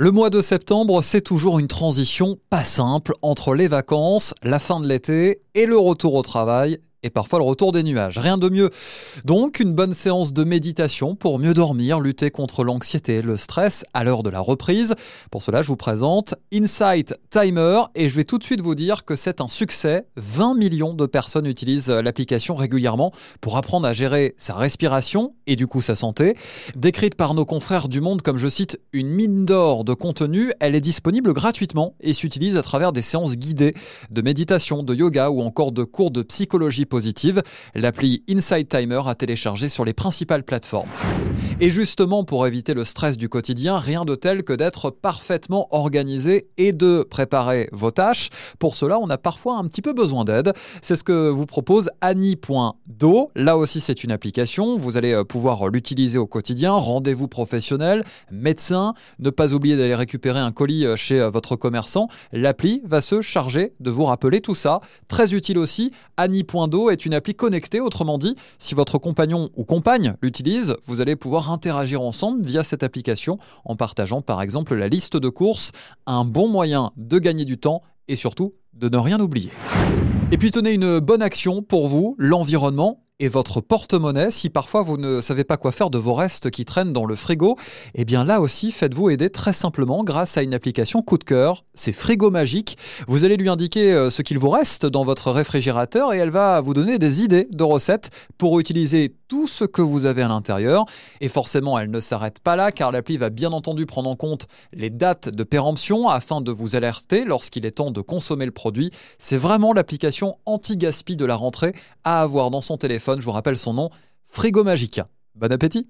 Le mois de septembre, c'est toujours une transition pas simple entre les vacances, la fin de l'été et le retour au travail et parfois le retour des nuages. Rien de mieux. Donc une bonne séance de méditation pour mieux dormir, lutter contre l'anxiété et le stress à l'heure de la reprise. Pour cela, je vous présente Insight Timer et je vais tout de suite vous dire que c'est un succès. 20 millions de personnes utilisent l'application régulièrement pour apprendre à gérer sa respiration et du coup sa santé. Décrite par nos confrères du Monde comme je cite une mine d'or de contenu, elle est disponible gratuitement et s'utilise à travers des séances guidées de méditation, de yoga ou encore de cours de psychologie positive. L'appli Inside Timer a téléchargé sur les principales plateformes. Et justement, pour éviter le stress du quotidien, rien de tel que d'être parfaitement organisé et de préparer vos tâches. Pour cela, on a parfois un petit peu besoin d'aide. C'est ce que vous propose Annie.do. Là aussi, c'est une application. Vous allez euh, pouvoir l'utiliser au quotidien. Rendez-vous professionnel, médecin. Ne pas oublier d'aller récupérer un colis euh, chez euh, votre commerçant. L'appli va se charger de vous rappeler tout ça. Très utile aussi. Annie.do est une appli connectée. Autrement dit, si votre compagnon ou compagne l'utilise, vous allez pouvoir interagir ensemble via cette application en partageant par exemple la liste de courses, un bon moyen de gagner du temps et surtout de ne rien oublier. Et puis tenez une bonne action pour vous, l'environnement et votre porte-monnaie. Si parfois vous ne savez pas quoi faire de vos restes qui traînent dans le frigo, eh bien là aussi, faites-vous aider très simplement grâce à une application coup de cœur. C'est Frigo Magique. Vous allez lui indiquer euh, ce qu'il vous reste dans votre réfrigérateur et elle va vous donner des idées de recettes pour utiliser tout ce que vous avez à l'intérieur. Et forcément, elle ne s'arrête pas là car l'appli va bien entendu prendre en compte les dates de péremption afin de vous alerter lorsqu'il est temps de consommer le produit. C'est vraiment l'application anti-gaspi de la rentrée à avoir dans son téléphone. Je vous rappelle son nom, Frigo Magica. Bon appétit